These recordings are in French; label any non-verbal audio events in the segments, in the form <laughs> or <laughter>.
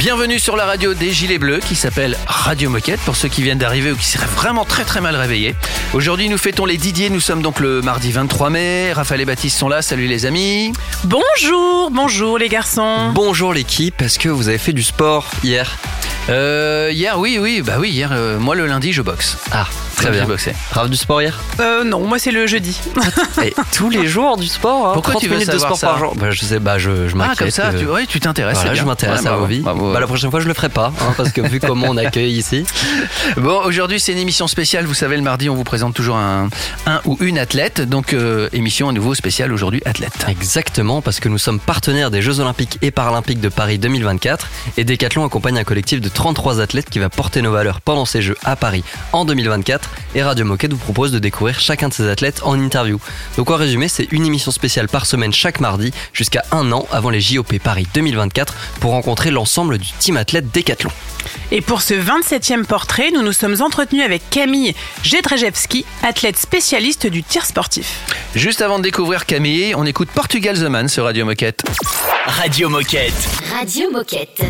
Bienvenue sur la radio des Gilets Bleus qui s'appelle Radio Moquette pour ceux qui viennent d'arriver ou qui seraient vraiment très très mal réveillés. Aujourd'hui nous fêtons les Didier, nous sommes donc le mardi 23 mai. Raphaël et Baptiste sont là, salut les amis. Bonjour, bonjour les garçons. Bonjour l'équipe, est-ce que vous avez fait du sport hier? Euh, hier oui oui bah oui hier euh, moi le lundi je boxe. Ah, très bien. boxé. Grave du sport hier? Euh, non, moi c'est le jeudi. Et tous les jours du sport hein, Pourquoi 30 tu veux minutes de sport ça? par jour? Bah, Je sais, bah je, je Ah m'inquiète. comme ça tu, ouais, tu t'intéresses. voilà, je m'intéresse Ouais, à vos vies. Bah, la prochaine fois je le ferai pas, hein, parce que vu <laughs> comment on accueille ici. Bon, aujourd'hui c'est une émission spéciale. Vous savez, le mardi, on vous présente toujours un, un ou une athlète. Donc, euh, émission à nouveau spéciale aujourd'hui, athlète. Exactement, parce que nous sommes partenaires des Jeux Olympiques et Paralympiques de Paris 2024 et Decathlon accompagne un collectif de 33 athlètes qui va porter nos valeurs pendant ces Jeux à Paris en 2024 et Radio Moquette vous propose de découvrir chacun de ces athlètes en interview. Donc en résumé, c'est une émission spéciale par semaine chaque mardi jusqu'à un an avant les JOP Paris 2024 pour rencontrer l'ensemble du team athlète Decathlon. Et pour ce 27e portrait, nous nous sommes entretenus avec Camille Jedrzejewski, athlète spécialiste du tir sportif. Juste avant de découvrir Camille, on écoute Portugal The Man sur Radio Moquette. Radio Moquette. Radio Moquette.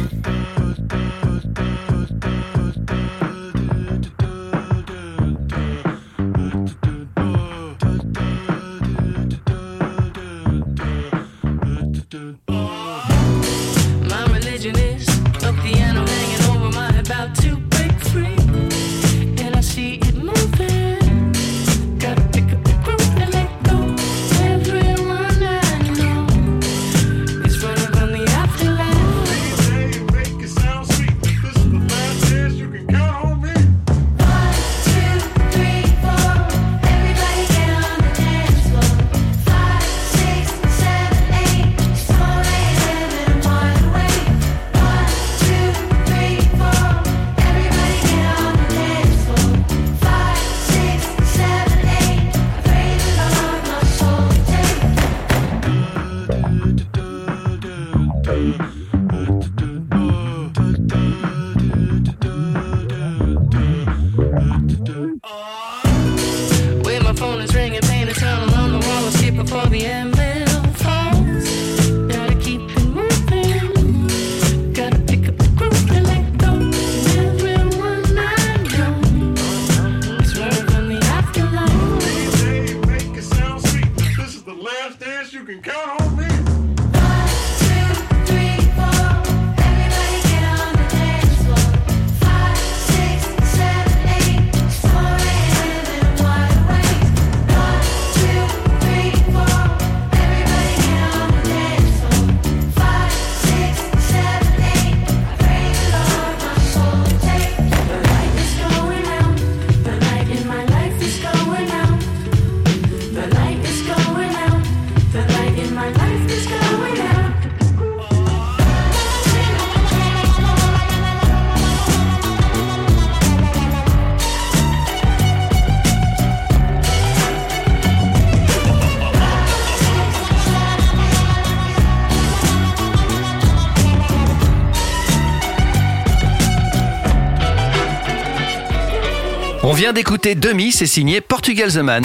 On vient d'écouter Demi, c'est signé Portugal The Man.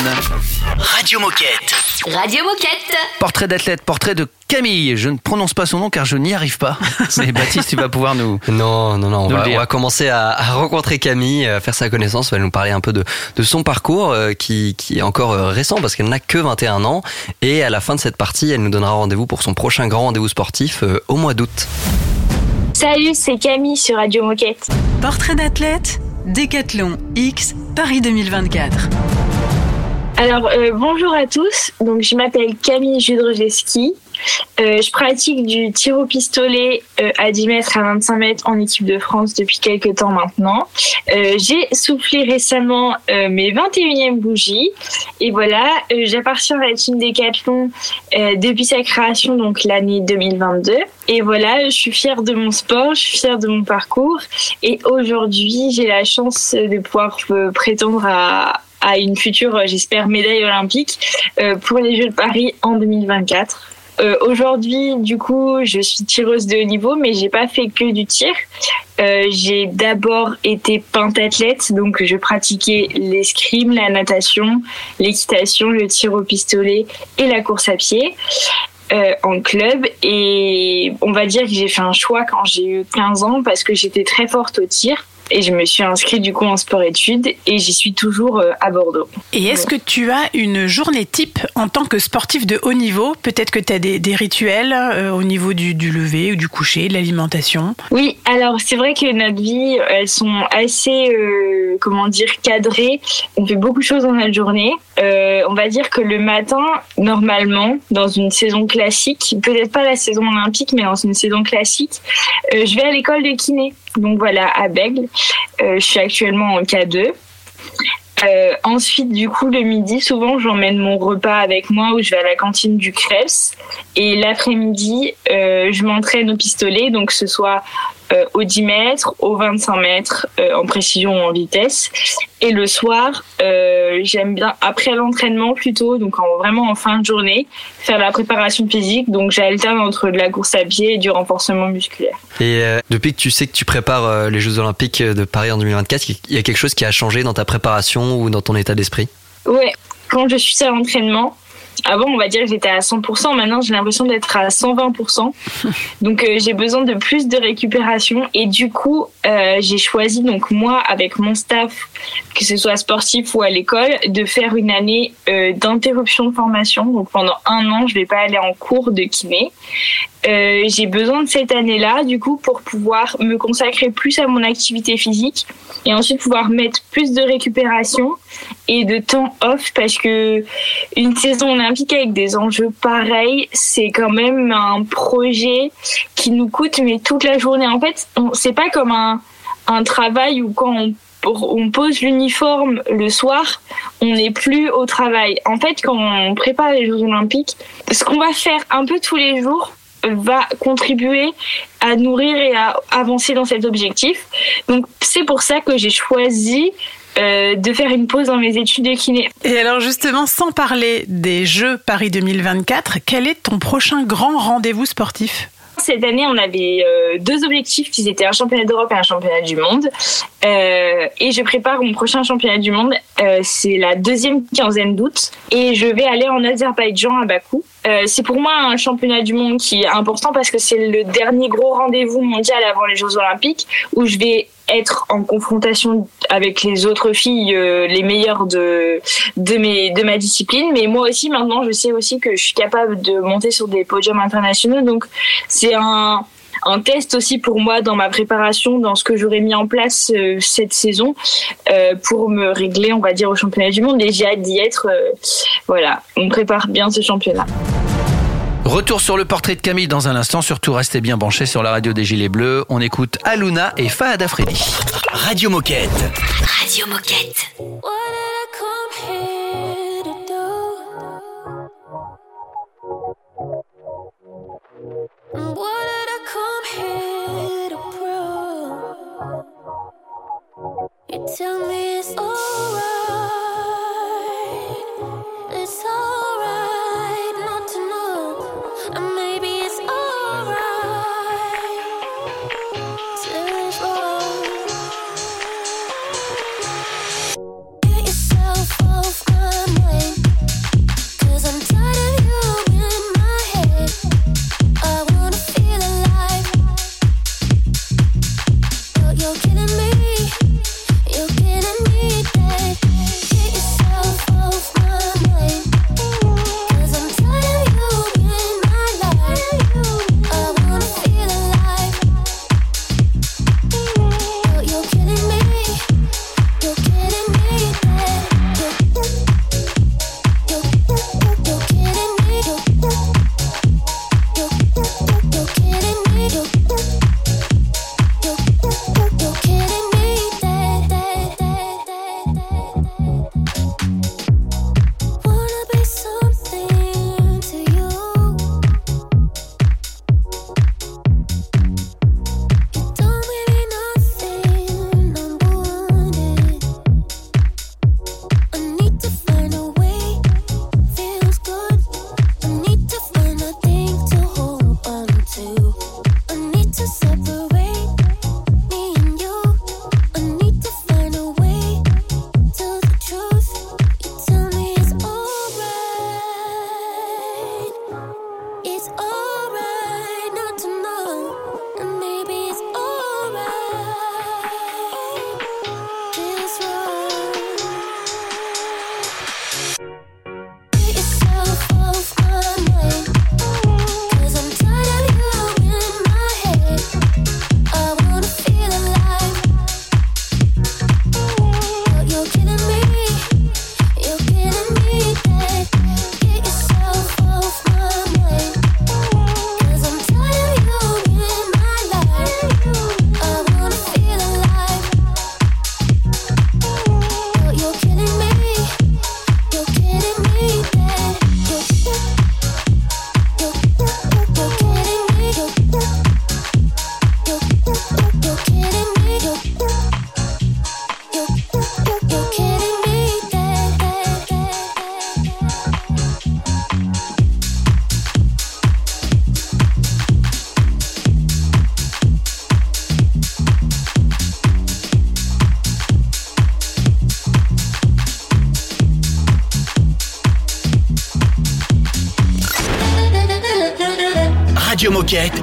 Radio Moquette. Radio Moquette. Portrait d'athlète, portrait de Camille. Je ne prononce pas son nom car je n'y arrive pas. <laughs> Mais Baptiste, tu vas pouvoir nous. Non, non, non, on va, on commencer à, à rencontrer Camille, à faire sa connaissance, elle va nous parler un peu de, de son parcours euh, qui, qui est encore euh, récent parce qu'elle n'a que 21 ans et à la fin de cette partie, elle nous donnera rendez-vous pour son prochain grand rendez-vous sportif euh, au mois d'août. Salut, c'est Camille sur Radio Moquette. Portrait d'athlète, Décathlon X, Paris 2024. Alors, euh, bonjour à tous. Donc, je m'appelle Camille Judrojeski. Euh, je pratique du tir au pistolet euh, à 10 mètres à 25 mètres en équipe de France depuis quelques temps maintenant. Euh, J'ai soufflé récemment euh, mes 21e bougies. Et voilà, euh, j'appartiens à la team Décathlon euh, depuis sa création, donc l'année 2022. Et voilà, je suis fière de mon sport, je suis fière de mon parcours. Et aujourd'hui, j'ai la chance de pouvoir prétendre à, à une future, euh, j'espère, médaille olympique euh, pour les Jeux de Paris en 2024. Euh, Aujourd'hui, du coup, je suis tireuse de haut niveau, mais j'ai pas fait que du tir. J'ai d'abord été pentathlète, donc je pratiquais l'escrime, la natation, l'équitation, le tir au pistolet et la course à pied. en club et on va dire que j'ai fait un choix quand j'ai eu 15 ans parce que j'étais très forte au tir et je me suis inscrite du coup en sport-études et j'y suis toujours euh, à Bordeaux. Et est-ce que tu as une journée type en tant que sportif de haut niveau? Peut-être que tu as des, des rituels euh, au niveau du, du lever ou du coucher, de l'alimentation? Oui, alors c'est vrai que notre vie, elles sont assez, euh, comment dire, cadrées. On fait beaucoup de choses dans notre journée. Euh, on va dire que le matin, normalement, dans une saison classique, peut-être pas la saison olympique, mais dans une saison classique, euh, je vais à l'école de kiné. Donc voilà, à Bègle. Euh, je suis actuellement en K2. Euh, ensuite, du coup, le midi, souvent, j'emmène mon repas avec moi ou je vais à la cantine du Krebs. Et l'après-midi, je m'entraîne au pistolet, donc ce soit euh, au 10 mètres, au 25 mètres, euh, en précision ou en vitesse. Et le soir, euh, j'aime bien, après l'entraînement plutôt, donc en, vraiment en fin de journée, faire la préparation physique. Donc j'alterne entre de la course à pied et du renforcement musculaire. Et depuis que tu sais que tu prépares les Jeux Olympiques de Paris en 2024, il y a quelque chose qui a changé dans ta préparation ou dans ton état d'esprit? Ouais, quand je suis à l'entraînement, avant on va dire que j'étais à 100%, maintenant j'ai l'impression d'être à 120%. <laughs> Donc euh, j'ai besoin de plus de récupération et du coup euh, j'ai choisi donc moi avec mon staff, que ce soit sportif ou à l'école, de faire une année euh, d'interruption de formation. Donc pendant un an je vais pas aller en cours de kiné. Euh, j'ai besoin de cette année-là, du coup, pour pouvoir me consacrer plus à mon activité physique et ensuite pouvoir mettre plus de récupération et de temps off parce que une saison olympique avec des enjeux pareils, c'est quand même un projet qui nous coûte mais toute la journée. En fait, c'est pas comme un, un travail où quand on on pose l'uniforme le soir, on n'est plus au travail. En fait, quand on prépare les Jeux Olympiques, ce qu'on va faire un peu tous les jours va contribuer à nourrir et à avancer dans cet objectif. Donc c'est pour ça que j'ai choisi euh, de faire une pause dans mes études de kiné. Et alors justement, sans parler des Jeux Paris 2024, quel est ton prochain grand rendez-vous sportif? Cette année, on avait euh, deux objectifs qui étaient un championnat d'Europe et un championnat du monde. Euh, et je prépare mon prochain championnat du monde. Euh, c'est la deuxième quinzaine d'août. Et je vais aller en Azerbaïdjan à Bakou. Euh, c'est pour moi un championnat du monde qui est important parce que c'est le dernier gros rendez-vous mondial avant les Jeux Olympiques où je vais être en confrontation avec les autres filles euh, les meilleures de de mes de ma discipline. Mais moi aussi maintenant je sais aussi que je suis capable de monter sur des podiums internationaux. Donc c'est un un test aussi pour moi dans ma préparation, dans ce que j'aurais mis en place euh, cette saison euh, pour me régler, on va dire, au championnat du monde. Et j'ai hâte d'y être. euh, voilà, on prépare bien ce championnat. Retour sur le portrait de Camille dans un instant. Surtout, restez bien branchés sur la radio des Gilets Bleus. On écoute Aluna et Fahad Afridi. Radio Moquette. Radio Moquette. What Tell me it's alright,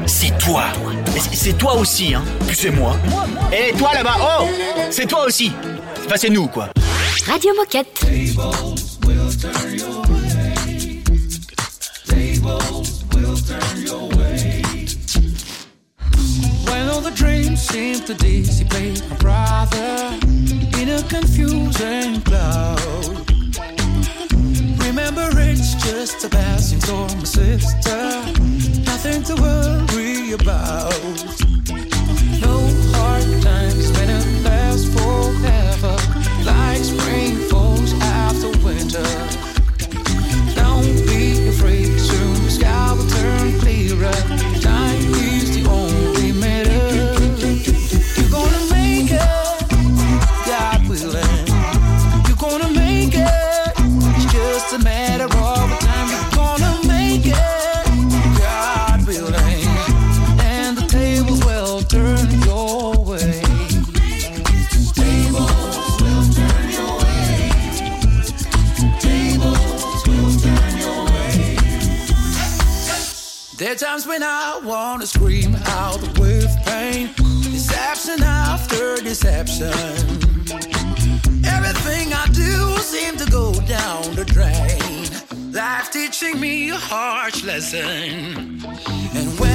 C'est toi. C'est toi aussi, hein. Puis c'est moi. Et toi là-bas, oh C'est toi aussi. Enfin, c'est nous, quoi. Radio Moquette. When all the dreams seem to dissipate, my brother, in a confusing cloud. Remember, it's just a passing storm, my sister. nothing to worry about. No hard times, when it lasts forever. Like spring. There are times when I wanna scream out with pain. Deception after deception. Everything I do seems to go down the drain. Life teaching me a harsh lesson. And when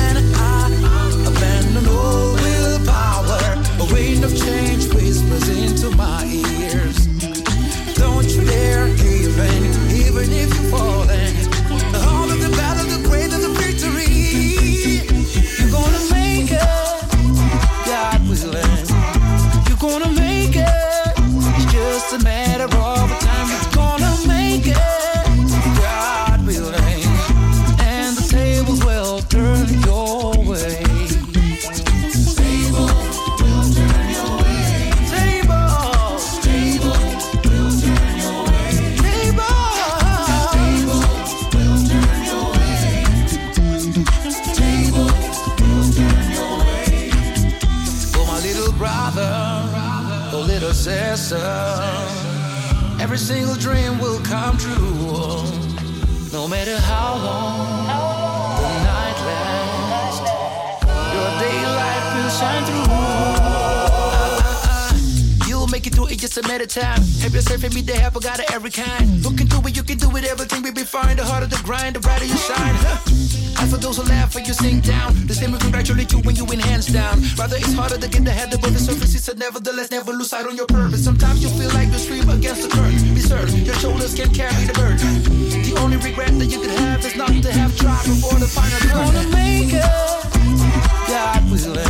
Rather, it's harder to get the head above the surface. He said, nevertheless, never lose sight on your purpose. Sometimes you feel like you swim against the current. Be certain your shoulders can carry the burden. The only regret that you could have is not to have tried before the final curtain. Wanna make it, God willing.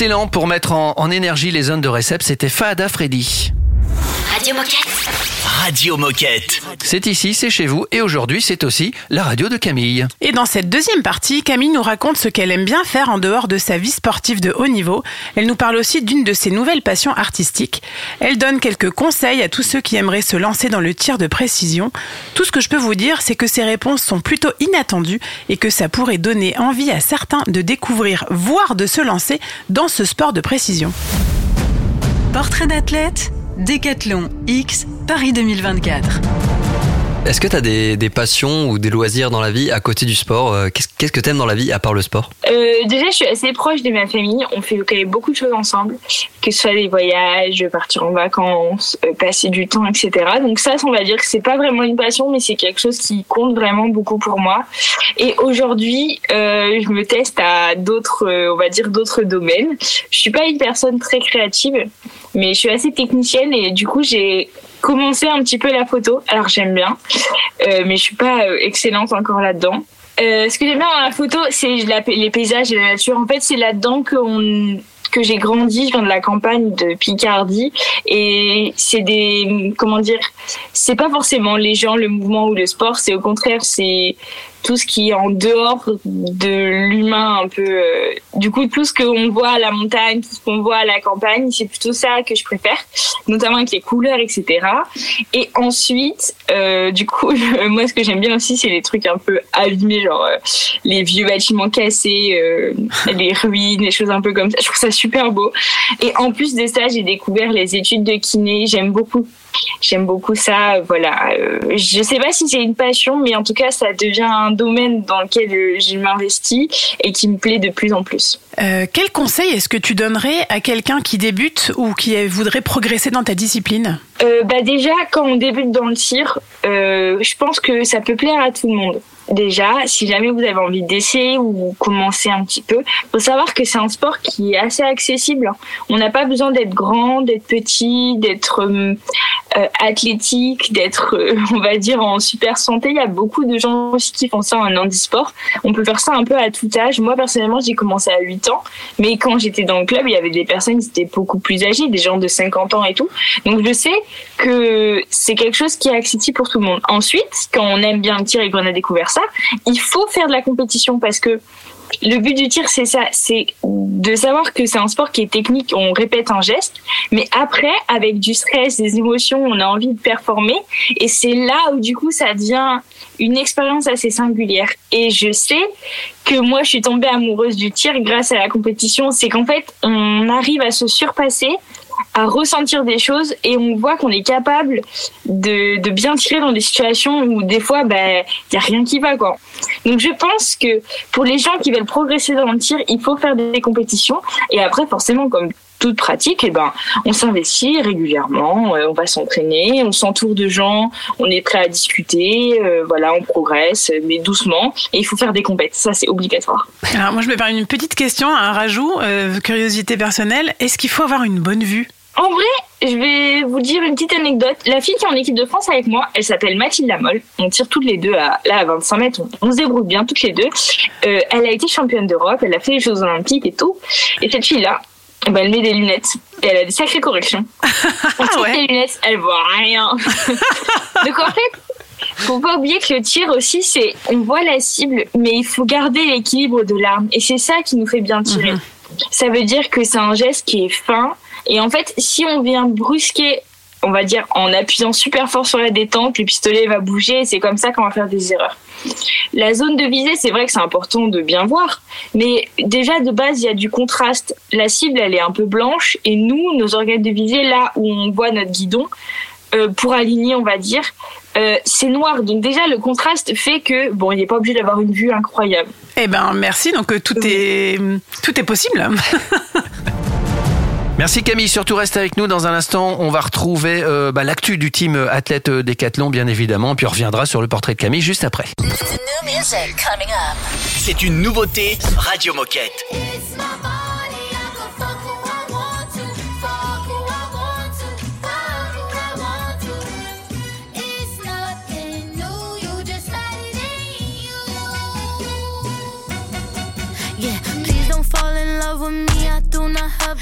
excellent pour mettre en, énergie les zones de réception, c'était Fahada Freddy. Radio Moquette. Radio Moquette. C'est ici, c'est chez vous, et aujourd'hui c'est aussi la radio de Camille. Et dans cette deuxième partie, Camille nous raconte ce qu'elle aime bien faire en dehors de sa vie sportive de haut niveau. Elle nous parle aussi d'une de ses nouvelles passions artistiques. Elle donne quelques conseils à tous ceux qui aimeraient se lancer dans le tir de précision. Tout ce que je peux vous dire, c'est que ces réponses sont plutôt inattendues et que ça pourrait donner envie à certains de découvrir, voire de se lancer dans ce sport de précision. Portrait d'athlète, Décathlon X, Paris 2024. Est-ce que tu as des, passions ou des loisirs dans la vie à côté du sport Euh, Qu'est-ce que t'aimes dans la vie à part le sport? Euh, déjà, je suis assez proche de ma famille. On fait quand même beaucoup de choses ensemble, que ce soit des voyages, partir en vacances, euh, passer du temps, etc. Donc ça, on va dire que c'est pas vraiment une passion, mais c'est quelque chose qui compte vraiment beaucoup pour moi. Et aujourd'hui, je me teste à d'autres, on va dire d'autres domaines. Je suis pas une personne très créative, mais je suis assez technicienne et du coup, j'ai commencé un petit peu la photo. Alors j'aime bien, euh, mais je suis pas euh, excellente encore là-dedans. Euh, ce que j'aime bien dans la photo, c'est les paysages et la nature. En fait, c'est là-dedans qu'on que j'ai grandi, je viens de la campagne de Picardie et c'est des comment dire, c'est pas forcément les gens, le mouvement ou le sport, c'est au contraire c'est tout ce qui est en dehors de l'humain un peu euh, du coup tout ce qu'on voit à la montagne, tout ce qu'on voit à la campagne, c'est plutôt ça que je préfère, notamment avec les couleurs etc. Et ensuite euh, du coup <laughs> moi ce que j'aime bien aussi c'est les trucs un peu abîmés genre euh, les vieux bâtiments cassés, euh, les ruines, les choses un peu comme ça. Je trouve ça super beau. Et en plus de ça, j'ai découvert les études de kiné. J'aime beaucoup. J'aime beaucoup ça. Voilà. Euh, je sais pas si c'est une passion, mais en tout cas, ça devient un domaine dans lequel euh, je m'investis et qui me plaît de plus en plus. Euh, quel conseil est-ce que tu donnerais à quelqu'un qui débute ou qui voudrait progresser dans ta discipline? Euh, bah déjà, quand on débute dans le tir, euh, je pense que ça peut plaire à tout le monde. Déjà, si jamais vous avez envie d'essayer ou commencer un petit peu, faut savoir que c'est un sport qui est assez accessible. On n'a pas besoin d'être grand, d'être petit, d'être athlétique, d'être, euh, on va dire, en super santé. Il y a beaucoup de gens aussi qui font ça en handisport. On peut faire ça un peu à tout âge. Moi, personnellement, j'ai commencé à 8 ans, mais quand j'étais dans le club, il y avait des personnes qui étaient beaucoup plus âgées, des gens de 50 ans et tout. Donc, je sais que c'est quelque chose qui est accessible pour tout le monde. Ensuite, quand on aime bien le tir et qu'on a découvert ça, il faut faire de la compétition parce que le but du tir, c'est ça, c'est de savoir que c'est un sport qui est technique, on répète un geste, mais après, avec du stress, des émotions, on a envie de performer, et c'est là où du coup ça devient une expérience assez singulière. Et je sais que moi, je suis tombée amoureuse du tir grâce à la compétition, c'est qu'en fait, on arrive à se surpasser à ressentir des choses et on voit qu'on est capable de, bien tirer dans des situations où des fois il y a rien qui va quoi. Donc je pense que pour les gens qui veulent progresser dans le tir, il faut faire des compétitions et après forcément comme toute pratique, eh ben, on s'investit régulièrement, euh, on va s'entraîner, on s'entoure de gens, on est prêt à discuter, euh, voilà, on progresse, mais doucement. Et il faut faire des compètes, ça c'est obligatoire. Alors moi je me permets une petite question, un rajout, euh, curiosité personnelle. Est-ce qu'il faut avoir une bonne vue? En vrai, je vais vous dire une petite anecdote. La fille qui est en équipe de France avec moi, elle s'appelle Mathilde Lamolle. On tire toutes les deux à, là, à 25 mètres. On, on se débrouille bien toutes les deux. Euh, elle a été championne d'Europe, elle a fait les Jeux Olympiques et tout. Et cette fille-là, ben, elle met des lunettes et elle a des sacrées corrections. <laughs> On tire ouais. les lunettes, elle voit rien. <laughs> Donc en fait, faut pas oublier que le tir aussi, c'est on voit la cible, mais il faut garder l'équilibre de l'arme. Et c'est ça qui nous fait bien tirer. Ça veut dire que c'est un geste qui est fin. Et en fait, si on vient brusquer, on va dire en appuyant super fort sur la détente, le pistolet va bouger et c'est comme ça qu'on va faire des erreurs. La zone de visée, c'est vrai que c'est important de bien voir, mais déjà de base, il y a du contraste. La cible, elle est un peu blanche et nous, nos organes de visée, là où on voit notre guidon, euh, pour aligner, on va dire, euh, c'est noir. Donc déjà, le contraste fait que, bon, il n'est pas obligé d'avoir une vue incroyable. Eh ben merci, donc euh, tout est tout est possible. <laughs> Merci Camille, surtout reste avec nous dans un instant. On va retrouver euh, bah, l'actu du team athlète Décathlon, bien évidemment, puis on reviendra sur le portrait de Camille juste après. C'est une nouveauté Radio Moquette. Fall in love with me. I do not have,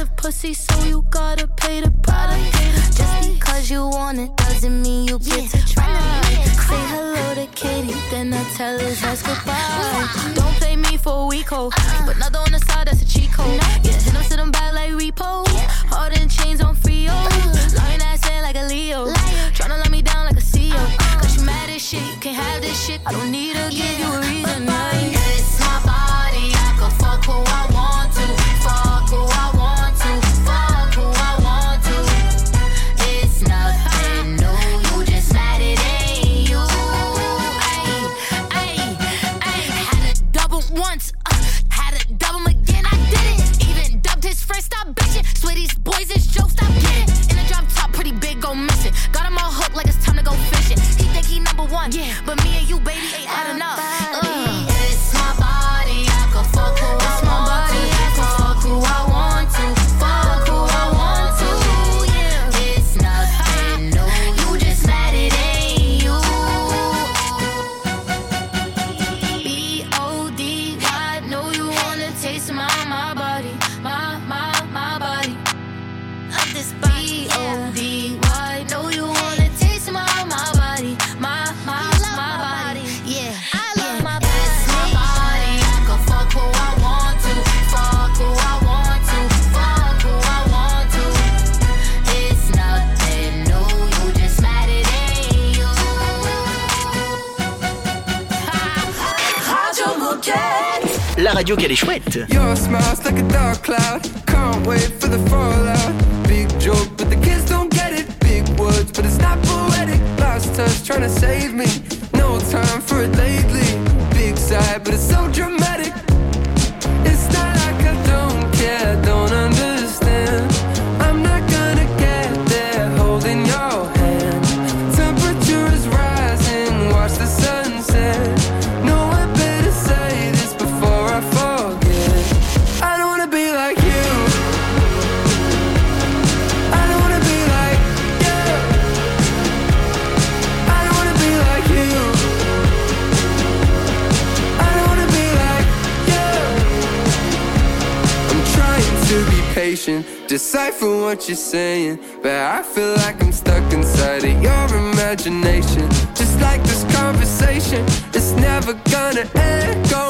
expensive pussy, so you gotta pay the price. Just because you want it doesn't mean you get to try. Say hello to Katie, then I tell her just goodbye. Don't play me for a weak hoe. But another on the side, that's a cheat code. Yeah, hit them, sit them back like repo. Hard in chains on Frio. Lying ass in like a Leo. Tryna let me down like a CEO. Cause you mad as shit, you can't have this shit. I don't need to give you a reason. yeah. Radio qu'elle patient, decipher what you're saying. But I feel like I'm stuck inside of your imagination. Just like this conversation, it's never gonna end. Go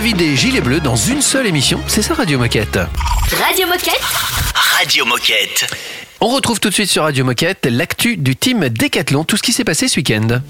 Vie des Gilets Bleus dans une seule émission, c'est ça Radio Moquette. Radio Moquette. Radio Moquette. On retrouve tout de suite sur Radio Moquette l'actu du team Décathlon, tout ce qui s'est passé ce week-end.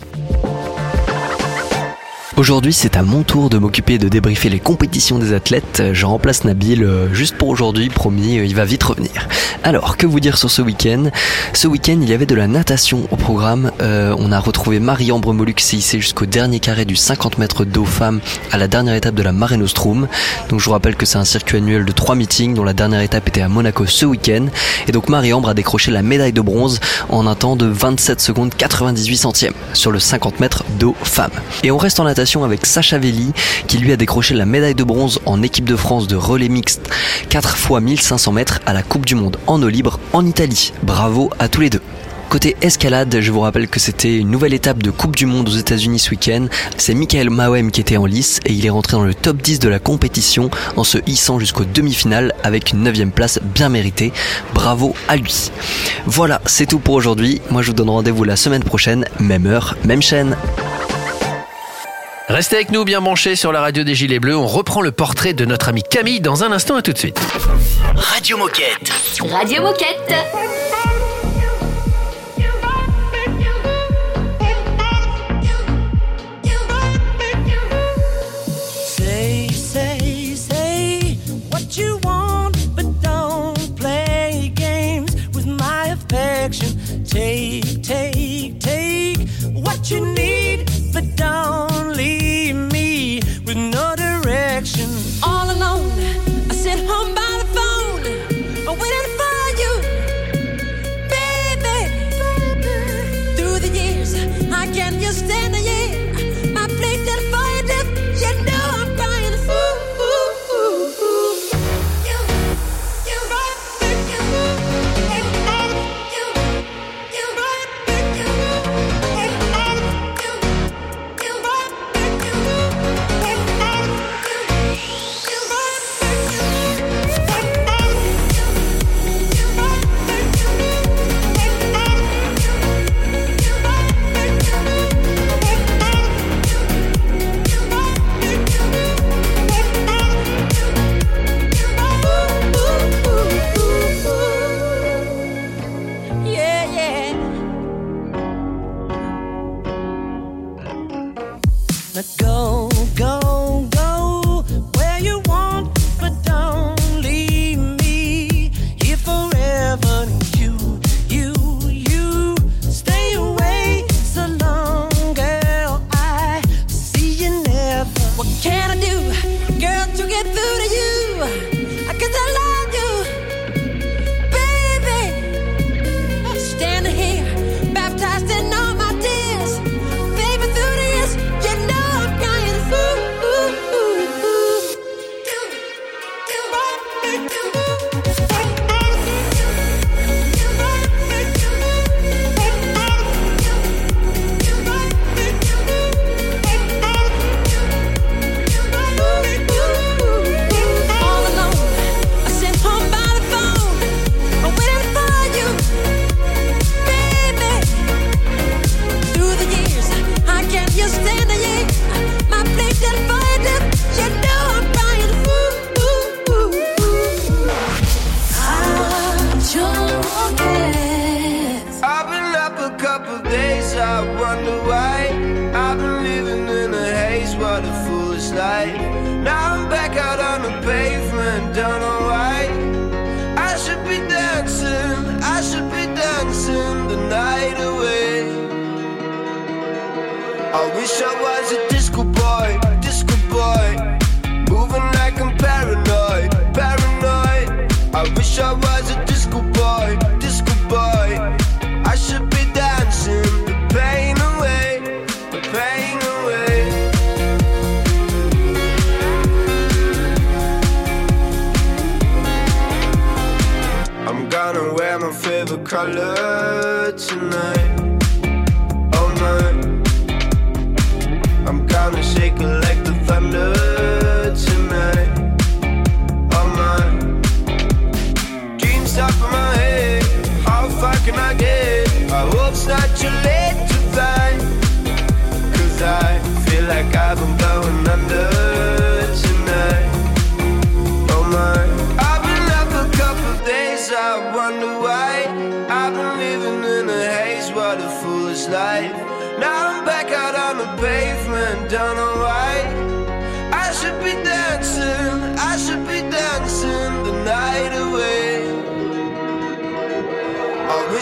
Aujourd'hui, c'est à mon tour de m'occuper de débriefer les compétitions des athlètes. Je remplace Nabil euh, juste pour aujourd'hui, promis, euh, il va vite revenir. Alors, que vous dire sur ce week-end? Ce week-end, il y avait de la natation au programme. Euh, on a retrouvé Marie-Ambre s'est hissée jusqu'au dernier carré du 50 mètres d'eau femme à la dernière étape de la Mare Nostrum. Donc, je vous rappelle que c'est un circuit annuel de trois meetings dont la dernière étape était à Monaco ce week-end. Et donc, Marie-Ambre a décroché la médaille de bronze en un temps de 27 secondes 98 centièmes sur le 50 mètres d'eau femme. Et on reste en natation avec Sacha Velli, qui lui a décroché la médaille de bronze en équipe de France de relais mixte 4 x 1500 mètres à la Coupe du Monde en eau libre en Italie. Bravo à tous les deux. Côté escalade, je vous rappelle que c'était une nouvelle étape de Coupe du Monde aux États-Unis ce week-end. C'est Michael Mawem qui était en lice et il est rentré dans le top 10 de la compétition en se hissant jusqu'aux demi-finales avec une 9 place bien méritée. Bravo à lui. Voilà, c'est tout pour aujourd'hui. Moi je vous donne rendez-vous la semaine prochaine, même heure, même chaîne. Restez avec nous bien branchés sur la radio des Gilets Bleus. On reprend le portrait de notre amie Camille dans un instant. À tout de suite. Radio Moquette. Radio Moquette.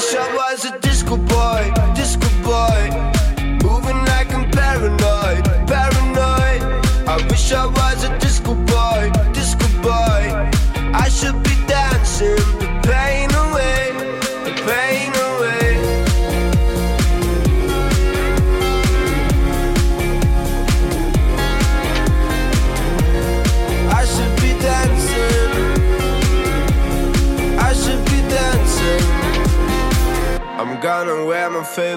wish I was a disco boy, disco boy. Moving like I'm paranoid, paranoid. I wish I was a disco boy, disco boy. I should be dancing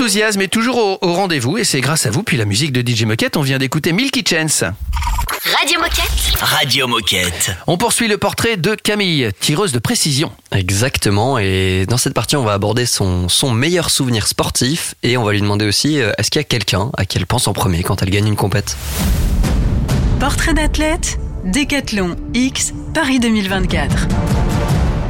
L'enthousiasme est toujours au, au rendez-vous et c'est grâce à vous. Puis la musique de DJ Moquette, on vient d'écouter Milky Chance. Radio Moquette. Radio Moquette. On poursuit le portrait de Camille, tireuse de précision. Exactement, et dans cette partie, on va aborder son, son meilleur souvenir sportif et on va lui demander aussi euh, est-ce qu'il y a quelqu'un à qui elle pense en premier quand elle gagne une compète? Portrait d'athlète, Décathlon X, Paris 2024.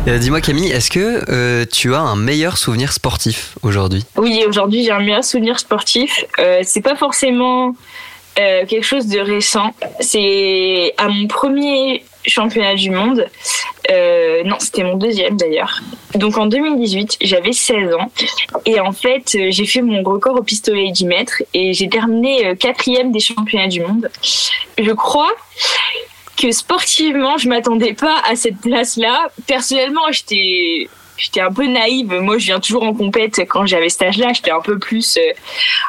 Euh, Dis-moi Camille, est-ce que euh, tu as un meilleur souvenir sportif aujourd'hui? Oui, aujourd'hui j'ai un meilleur souvenir sportif. Euh, c'est pas forcément euh, quelque chose de récent. C'est à mon premier championnat du monde. Non, c'était mon deuxième d'ailleurs. Donc en 2018, j'avais 16 ans et en fait, j'ai fait mon record au pistolet 10 mètres et j'ai terminé quatrième des championnats du monde. Je crois que sportivement, je m'attendais pas à cette place-là. Personnellement, j'étais j'étais un peu naïve. Moi, je viens toujours en compète quand j'avais cet âge-là. J'étais un peu plus euh,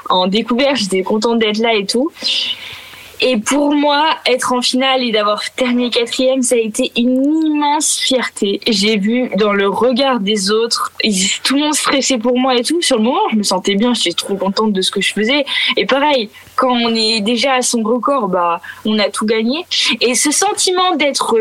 en découverte. J'étais contente d'être là et tout. Et pour moi, être en finale et d'avoir terminé quatrième, ça a été une immense fierté. J'ai vu dans le regard des autres, tout le monde stressait pour moi et tout. Sur le moment, je me sentais bien, j'étais trop contente de ce que je faisais. Et pareil, quand on est déjà à son record, bah, on a tout gagné. Et ce sentiment d'être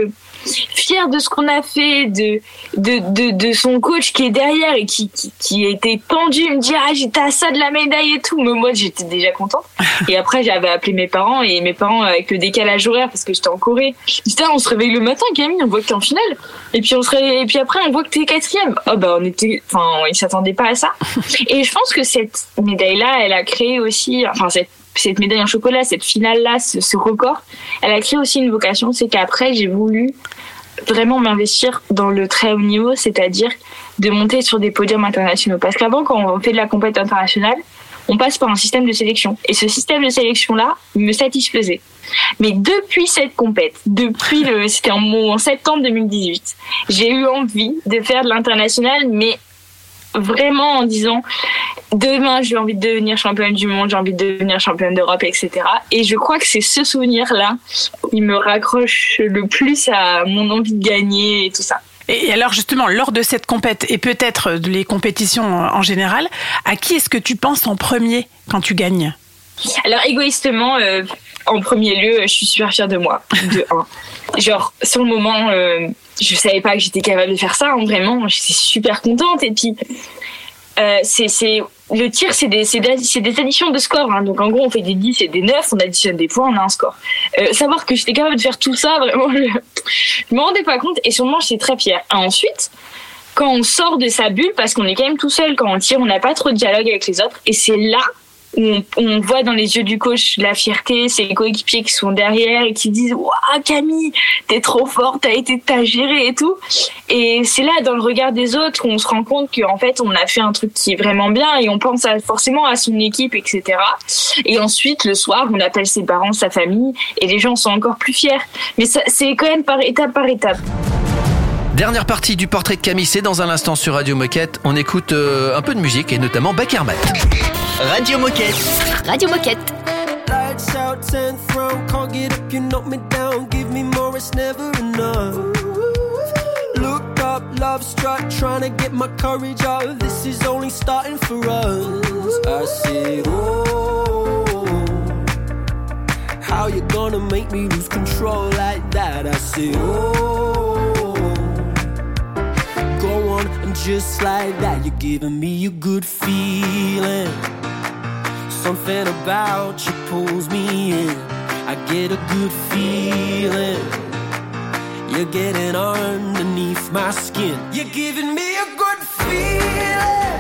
fier de ce qu'on a fait, de, de, de, de son coach qui est derrière et qui, qui, qui était pendu, me dire ah j'étais à ça de la médaille et tout. Mais moi j'étais déjà contente. Et après j'avais appelé mes parents et mes parents avec le décalage horaire parce que j'étais en Corée. Disaient Ah, on se réveille le matin Camille, on voit que t'es en finale. Et puis on se et puis après on voit que t'es quatrième. Oh bah on était, enfin ils s'attendaient pas à ça. Et je pense que cette médaille là, elle a créé aussi, enfin cette cette médaille en chocolat, cette finale-là, ce, record, elle a créé aussi une vocation, c'est qu'après j'ai voulu vraiment m'investir dans le très haut niveau, c'est-à-dire de monter sur des podiums internationaux. Parce qu'avant, quand on fait de la compétition internationale, on passe par un système de sélection. Et ce système de sélection-là me satisfaisait. Mais depuis cette compète, depuis le, c'était en, en septembre 2018, j'ai eu envie de faire de l'international, mais vraiment en disant demain j'ai envie de devenir championne du monde, j'ai envie de devenir championne d'Europe, etc. Et je crois que c'est ce souvenir-là qui me raccroche le plus à mon envie de gagner et tout ça. Et alors justement, lors de cette compète et peut-être de les compétitions en général, à qui est-ce que tu penses en premier quand tu gagnes? Alors égoïstement, euh, en premier lieu, je suis super fière de moi, de un. Genre sur le moment, euh, je savais pas que j'étais capable de faire ça. hein, vraiment, j'étais super contente. Et puis euh, c'est le tir, c'est des, des, additions de scores. hein. Donc en gros, on fait des 10 et des 9, on additionne des points, on a un score. Euh, savoir que j'étais capable de faire tout ça, vraiment, je, je me rendais pas compte. Et sûrement, j'étais très fière. Ensuite, quand on sort de sa bulle, parce qu'on est quand même tout seul quand on tire, on n'a pas trop de dialogue avec les autres. Et c'est là on, on voit dans les yeux du coach la fierté, ses coéquipiers qui sont derrière et qui disent Waouh, Camille, t'es trop forte, t'as été, t'as géré et tout. Et c'est là, dans le regard des autres, qu'on se rend compte qu'en fait, on a fait un truc qui est vraiment bien et on pense à- forcément à son équipe, etc. Et ensuite, le soir, on appelle ses parents, sa famille et les gens sont encore plus fiers. Mais ça- c'est quand même par étape par étape. Dernière partie du portrait de Camille, c'est dans un instant sur Radio Moquette. On écoute euh, un peu de musique et notamment Bakermat. Radio Moquette. Radio Moquette. Lights out, 10th round, can't get up, you knock me down. Give me more, it's never enough. Look up, love struck, trying to get my courage up. This is only starting for us. I say, oh, how you gonna make me lose control like that? I say, oh, go on, and just like that, you're giving me a good feeling. Something about you pulls me in. I get a good feeling. You're getting underneath my skin. You're giving me a good feeling.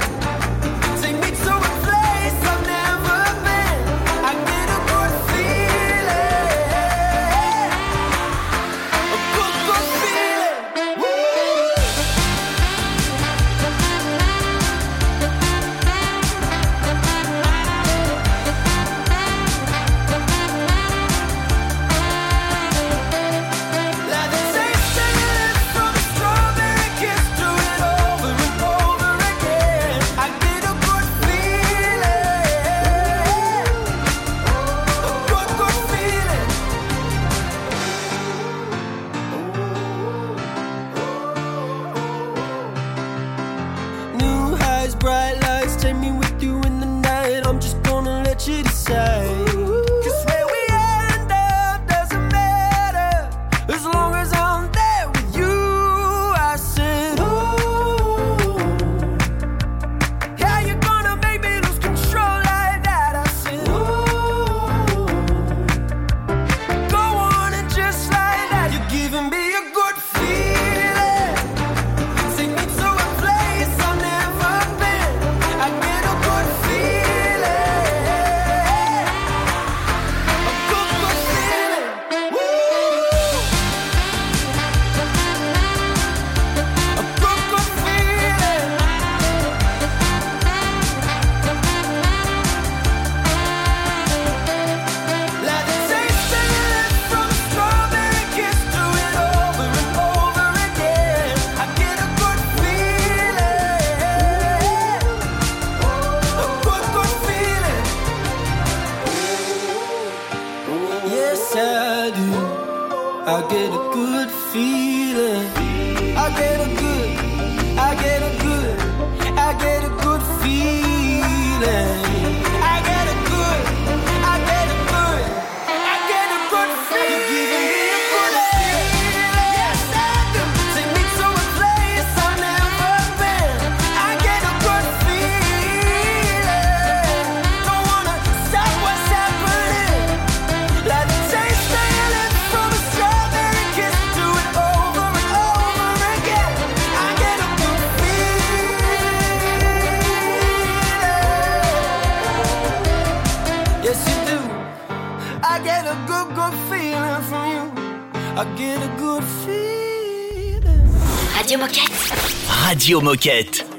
Radio Moquette.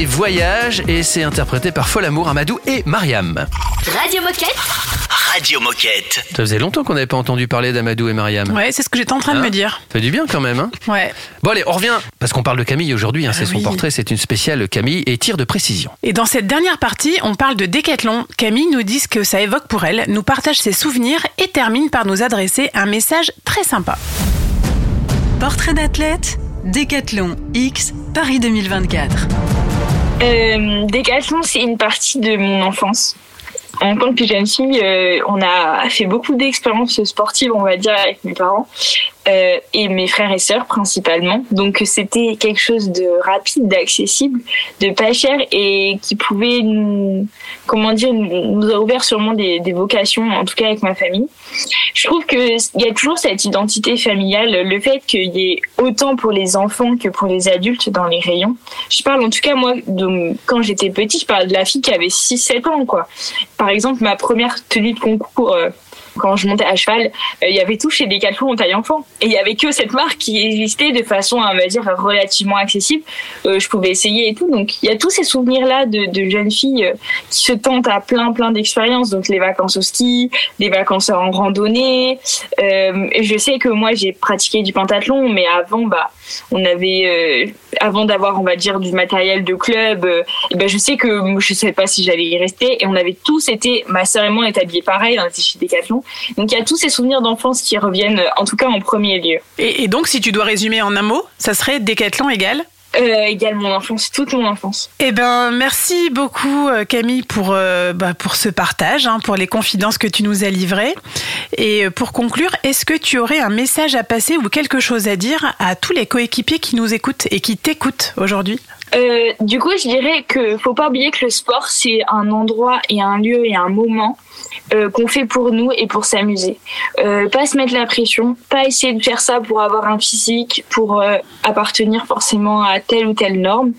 C'est Voyage et c'est interprété par Folamour, Amadou et Mariam. Radio Moquette. Radio Moquette. Ça faisait longtemps qu'on n'avait pas entendu parler d'Amadou et Mariam. Ouais, c'est ce que j'étais en train de Hein me dire. Ça fait du bien quand même, hein Ouais. Bon allez, on revient, parce qu'on parle de Camille aujourd'hui, hein, c'est Ah son oui. portrait, c'est une spéciale Camille et tir de précision. Et dans cette dernière partie, on parle de décathlon. Camille nous dit ce que ça évoque pour elle, nous partage ses souvenirs et termine par nous adresser un message très sympa. Portrait d'athlète, Décathlon X, Paris 2024. Euh, Décathlon, c'est une partie de mon enfance. En tant que jeune fille, euh, on a fait beaucoup d'expériences sportives, on va dire, avec mes parents euh, et mes frères et sœurs principalement. Donc c'était quelque chose de rapide, d'accessible, de pas cher et qui pouvait nous, comment dire, nous a ouvert sûrement des, vocations, en tout cas avec ma famille. Je trouve que il y a toujours cette identité familiale, le fait qu'il y ait autant pour les enfants que pour les adultes dans les rayons. Je parle en tout cas moi quand j'étais petite, je parle de la fille qui avait 6-7 ans quoi. Par exemple, ma première tenue de concours euh, Quand je montais à cheval, euh, il y avait tout chez Decathlon en taille enfant. Et il y avait que cette marque qui existait de façon, on va dire, relativement accessible. Euh, je pouvais essayer et tout. Donc, il y a tous ces souvenirs-là de, de jeunes filles euh, qui se tentent à plein, plein d'expériences. Donc, les vacances au ski, les vacances en randonnée. Euh, je sais que moi, j'ai pratiqué du pentathlon, mais avant, bah, on avait, euh, avant d'avoir, on va dire, du matériel de club, euh, ben, je sais que je savais pas si j'allais y rester. Et on avait tous été, ma sœur et moi, on était habillés pareil, on était chez Decathlon. Donc, il y a tous ces souvenirs d'enfance qui reviennent, en tout cas, en premier lieu. Et, et donc, si tu dois résumer en un mot, ça serait Décathlon égal Euh, égale mon enfance, toute mon enfance. Eh ben, merci beaucoup euh, Camille pour euh, bah, pour ce partage, hein, pour les confidences que tu nous as livrées. Et pour conclure, est-ce que tu aurais un message à passer ou quelque chose à dire à tous les coéquipiers qui nous écoutent et qui t'écoutent aujourd'hui? Euh, du coup, je dirais que faut pas oublier que le sport c'est un endroit et un lieu et un moment euh, qu'on fait pour nous et pour s'amuser. Euh, pas se mettre la pression, pas essayer de faire ça pour avoir un physique, pour euh, appartenir forcément à telle ou telle norme.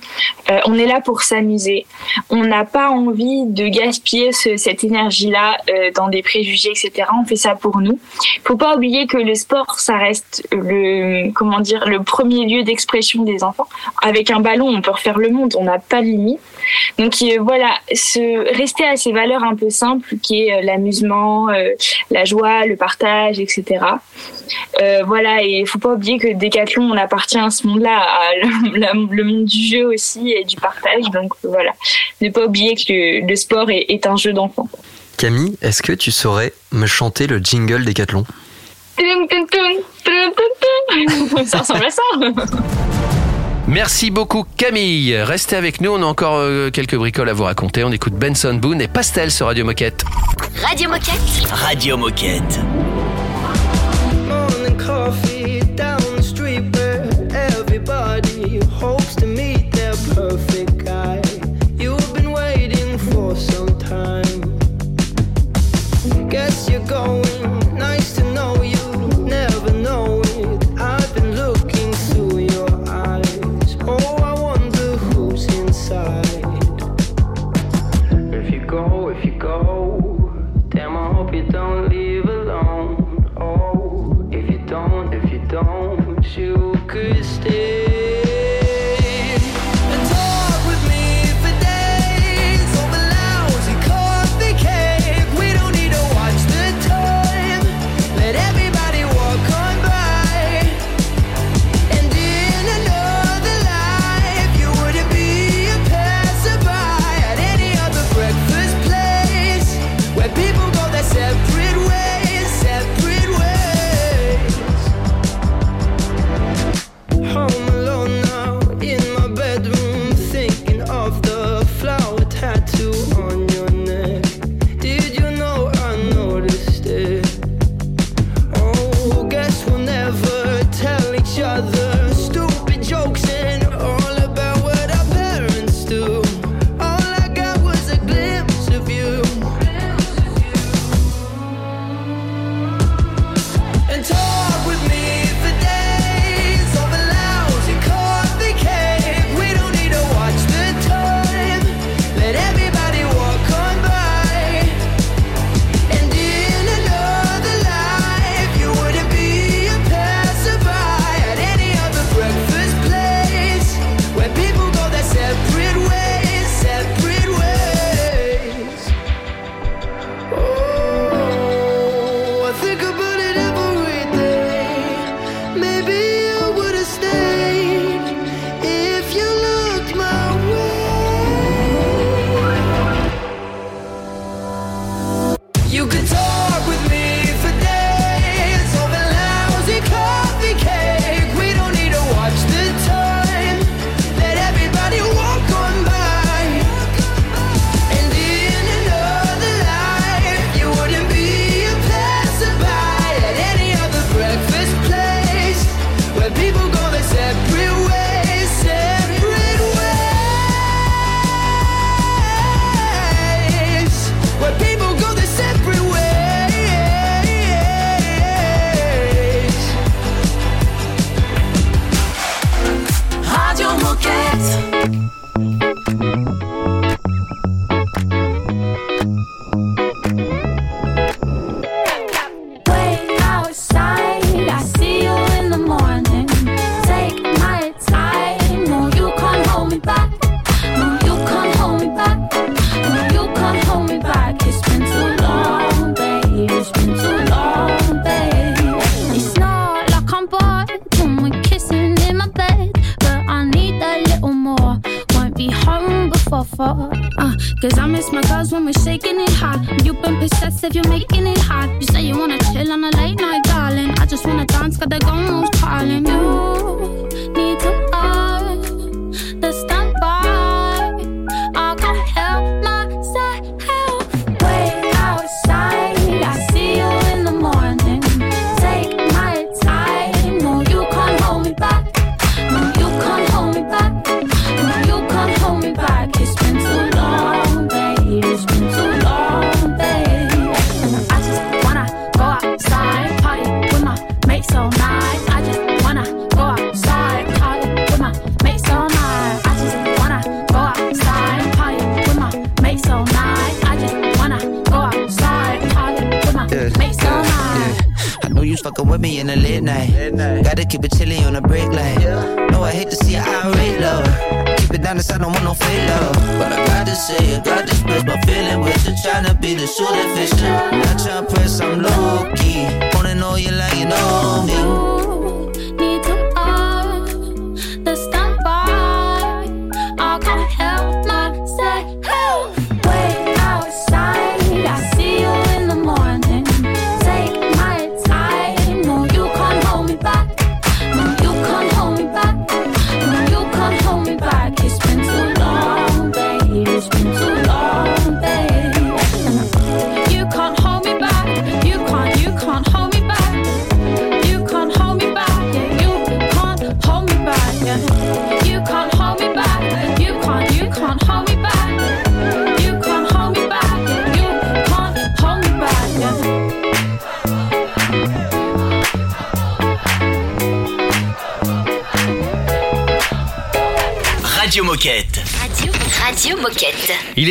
Euh, on est là pour s'amuser. On n'a pas envie de gaspiller ce- cette énergie-là dans des préjugés, etc. On fait ça pour nous. Faut pas oublier que le sport, ça reste le comment dire le premier lieu d'expression des enfants. Avec un ballon, on peut refaire le monde. On n'a pas de limite. Donc euh, voilà, se rester à ces valeurs un peu simples qui est euh, l'amusement, euh, la joie, le partage, etc. Euh, voilà, et il faut pas oublier que Decathlon, on appartient à ce monde-là, <laughs> le, monde du jeu aussi et du partage. Donc voilà, ne pas oublier que le, le sport est, est un jeu d'enfant. Camille, est-ce que tu saurais me chanter le jingle tung. <laughs> Ça ressemble à ça. <laughs> Merci beaucoup Camille. Restez avec nous, on a encore euh, quelques bricoles à vous raconter. On écoute Benson Boone et Pastel sur Radio Moquette. Radio Moquette. Radio Moquette. morning coffee down the street where everybody hopes to meet their perfect guy. You've been waiting for some time. Guess you're going.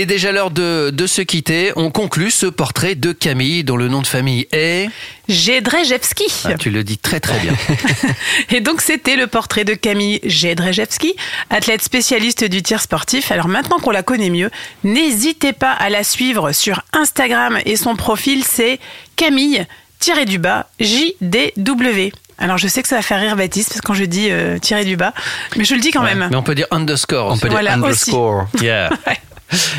Est déjà l'heure de, de se quitter. On conclut ce portrait de Camille, dont le nom de famille est. Jedrzejewski. Ah, tu le dis très très bien. <laughs> Et donc c'était le portrait de Camille Jedrzejewski, athlète spécialiste du tir sportif. Alors maintenant qu'on la connaît mieux, n'hésitez pas à la suivre sur Instagram et son profil c'est Camille tiré du bas JDW. Alors je sais que ça va faire rire Baptiste parce que quand je dis euh, tiré du bas, mais je le dis quand même. Mais on peut dire underscore. On peut Voilà, dire aussi. underscore. <laughs> Yeah.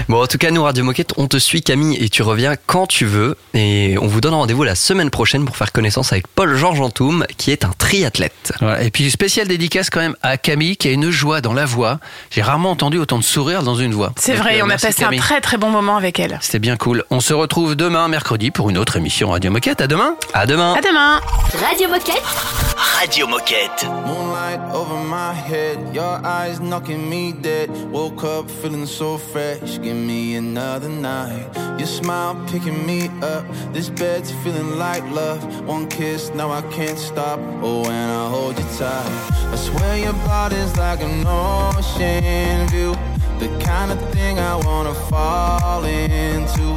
Bon, en tout cas, nous, Radio Moquette, on te suit, Camille, et tu reviens quand tu veux. Et on vous donne rendez-vous la semaine prochaine pour faire connaissance avec Paul-Georges Antoum, qui est un triathlète. Voilà. Et puis spéciale dédicace quand même à Camille qui a une joie dans la voix. J'ai rarement entendu autant de sourire dans une voix. C'est vrai, euh, on a passé Camille. un très très bon moment avec elle. C'était bien cool. On se retrouve demain, mercredi, pour une autre émission Radio Moquette. À demain. À demain. À demain. Radio Moquette. Radio Moquette. Moonlight over my head, your eyes knocking me dead. Woke up feeling so fresh, give me another night. Your smile picking me up, this bed's feeling like love. One kiss, now I can't stop. Oh, when I hold you tight, I swear your body's like an ocean view. The kind of thing I wanna fall into.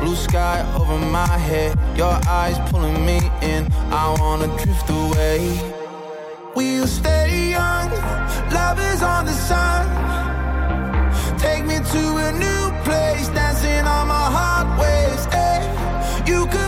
Blue sky over my head, your eyes pulling me in. I wanna drift away. We'll stay young, love is on the sun. Take me to a new place, dancing on my heart waves. Hey, you could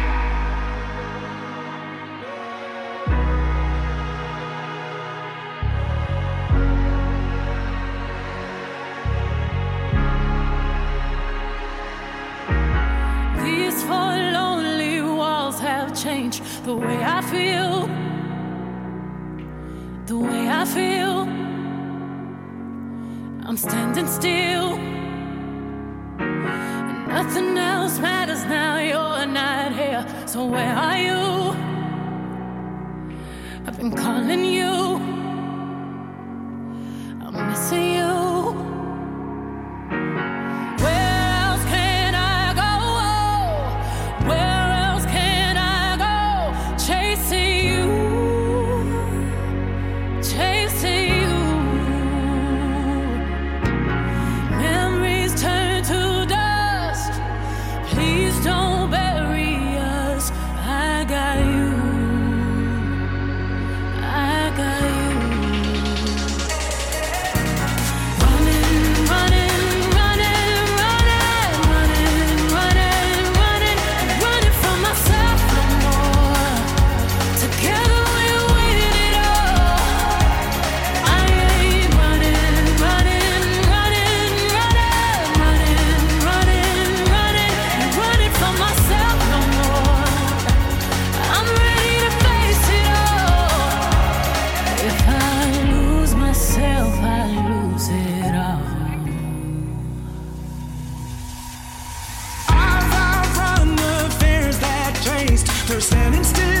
after standing still.